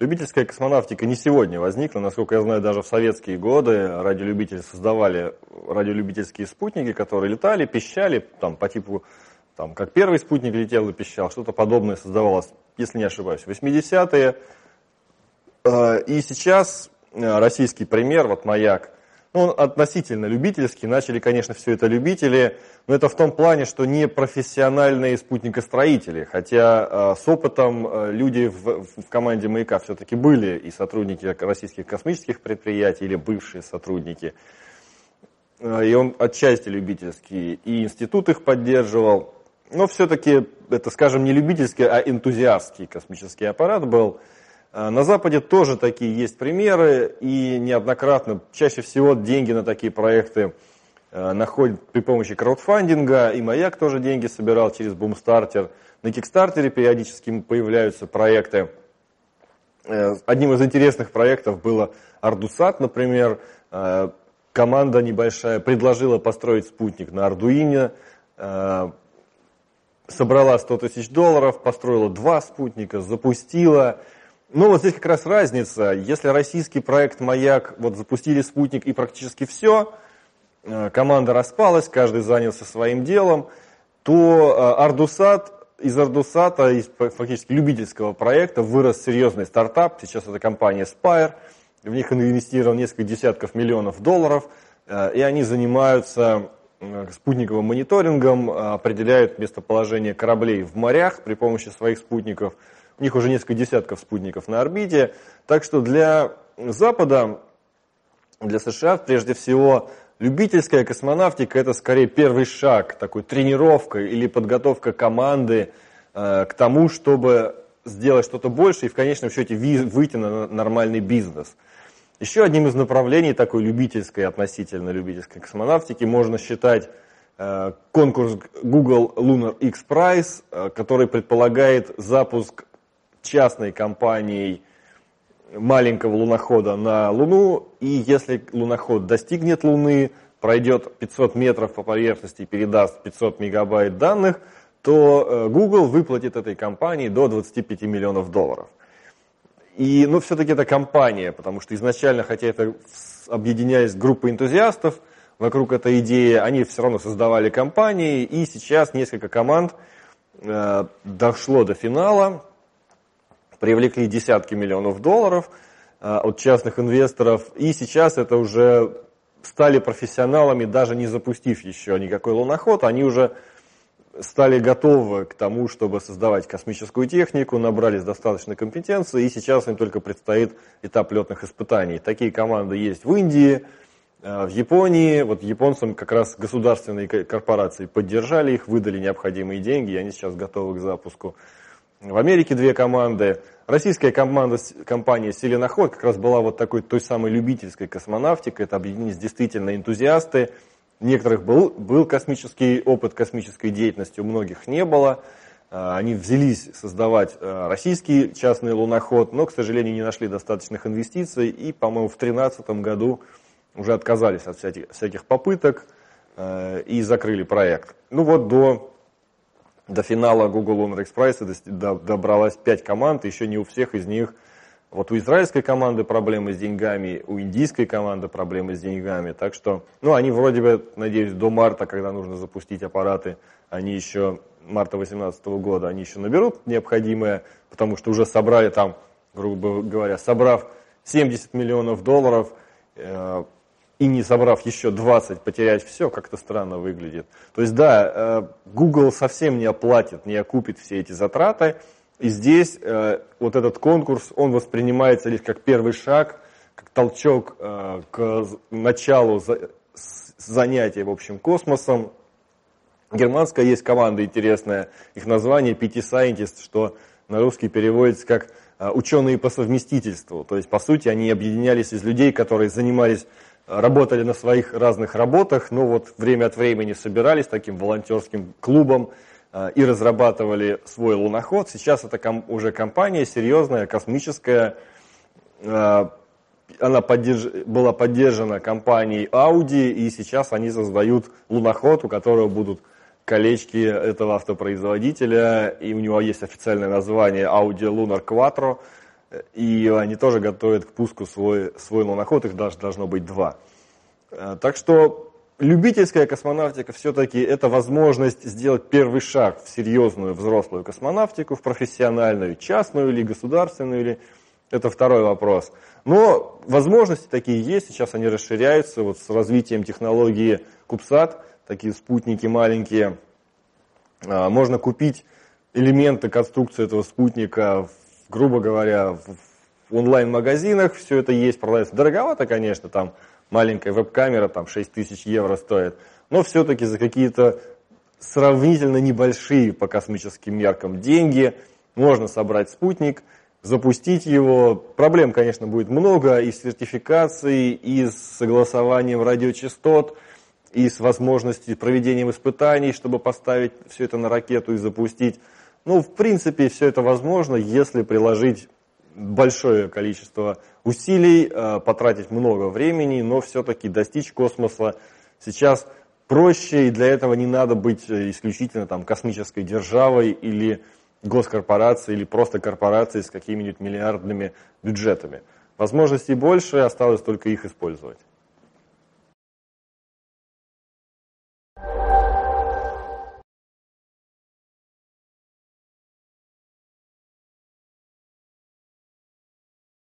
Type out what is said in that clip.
любительская космонавтика не сегодня возникла. Насколько я знаю, даже в советские годы радиолюбители создавали радиолюбительские спутники, которые летали, пищали, там, по типу, там, как первый спутник летел и пищал, что-то подобное создавалось, если не ошибаюсь, в 80-е. Э, и сейчас э, российский пример, вот «Маяк», ну, он относительно любительский. Начали, конечно, все это любители, но это в том плане, что не профессиональные спутникостроители. Хотя э, с опытом э, люди в, в команде «Маяка» все-таки были и сотрудники российских космических предприятий, или бывшие сотрудники. Э, и он отчасти любительский, и институт их поддерживал. Но все-таки это, скажем, не любительский, а энтузиастский космический аппарат был – на Западе тоже такие есть примеры, и неоднократно, чаще всего деньги на такие проекты а, находят при помощи краудфандинга, и Маяк тоже деньги собирал через Бумстартер. На Кикстартере периодически появляются проекты. Э, одним из интересных проектов было Ардусат, например. А, команда небольшая предложила построить спутник на Ардуине, собрала 100 тысяч долларов, построила два спутника, запустила – ну, вот здесь как раз разница. Если российский проект «Маяк» вот запустили спутник и практически все, э, команда распалась, каждый занялся своим делом, то э, Ардусат, из Ардусата, из фактически любительского проекта, вырос серьезный стартап. Сейчас это компания Spire. В них инвестировал несколько десятков миллионов долларов. Э, и они занимаются спутниковым мониторингом, определяют местоположение кораблей в морях при помощи своих спутников – у них уже несколько десятков спутников на орбите. Так что для Запада, для США, прежде всего, любительская космонавтика – это скорее первый шаг, такой тренировка или подготовка команды э, к тому, чтобы сделать что-то больше и в конечном счете выйти на нормальный бизнес. Еще одним из направлений такой любительской, относительно любительской космонавтики можно считать э, конкурс Google Lunar X Prize, э, который предполагает запуск частной компанией маленького лунохода на Луну, и если луноход достигнет Луны, пройдет 500 метров по поверхности и передаст 500 мегабайт данных, то э, Google выплатит этой компании до 25 миллионов долларов. И, ну, все-таки это компания, потому что изначально, хотя это объединялись группы энтузиастов вокруг этой идеи, они все равно создавали компании, и сейчас несколько команд э, дошло до финала, привлекли десятки миллионов долларов а, от частных инвесторов, и сейчас это уже стали профессионалами, даже не запустив еще никакой луноход, они уже стали готовы к тому, чтобы создавать космическую технику, набрались достаточно компетенции, и сейчас им только предстоит этап летных испытаний. Такие команды есть в Индии, а, в Японии, вот японцам как раз государственные корпорации поддержали их, выдали необходимые деньги, и они сейчас готовы к запуску. В Америке две команды. Российская команда, компания «Селеноход» как раз была вот такой той самой любительской космонавтикой. Это объединились действительно энтузиасты. У некоторых был, был космический опыт космической деятельности, у многих не было. А, они взялись создавать а, российский частный луноход, но, к сожалению, не нашли достаточных инвестиций и, по-моему, в 2013 году уже отказались от всяких, всяких попыток а, и закрыли проект. Ну вот до до финала Google Lunar Express добралась 5 команд, еще не у всех из них. Вот у израильской команды проблемы с деньгами, у индийской команды проблемы с деньгами. Так что, ну, они вроде бы, надеюсь, до марта, когда нужно запустить аппараты, они еще, марта 2018 года, они еще наберут необходимое, потому что уже собрали там, грубо говоря, собрав 70 миллионов долларов, э, и не собрав еще 20, потерять все, как-то странно выглядит. То есть да, э, Google совсем не оплатит, не окупит все эти затраты. И здесь э, вот этот конкурс, он воспринимается лишь как первый шаг, как толчок э, к началу занятия, в общем, космосом. Германская есть команда интересная, их название PT Scientist, что на русский переводится как ученые по совместительству. То есть, по сути, они объединялись из людей, которые занимались работали на своих разных работах, но вот время от времени собирались таким волонтерским клубом э, и разрабатывали свой луноход. Сейчас это ком уже компания серьезная, космическая. Э, она поддерж... была поддержана компанией Audi, и сейчас они создают луноход, у которого будут колечки этого автопроизводителя, и у него есть официальное название Audi Lunar Quattro. И они тоже готовят к пуску свой, свой луноход, их даже должно быть два. Э, так что любительская космонавтика все-таки это возможность сделать первый шаг в серьезную взрослую космонавтику, в профессиональную, частную или государственную, или это второй вопрос. Но возможности такие есть, сейчас они расширяются вот с развитием технологии Кубсат, такие спутники маленькие. А, можно купить элементы конструкции этого спутника, грубо говоря, в онлайн-магазинах, все это есть, продается. Дороговато, конечно, там маленькая веб-камера, там 6 тысяч евро стоит, но все-таки за какие-то сравнительно небольшие по космическим меркам деньги можно собрать спутник – запустить его. Проблем, конечно, будет много и с сертификацией, и с согласованием радиочастот, и с возможностью проведением испытаний, чтобы поставить все это на ракету и запустить. Ну, в принципе, все это возможно, если приложить большое количество усилий, э, потратить много времени, но все-таки достичь космоса сейчас проще, и для этого не надо быть исключительно там, космической державой или госкорпорации или просто корпорации с какими-нибудь миллиардными бюджетами. Возможностей больше, осталось только их использовать.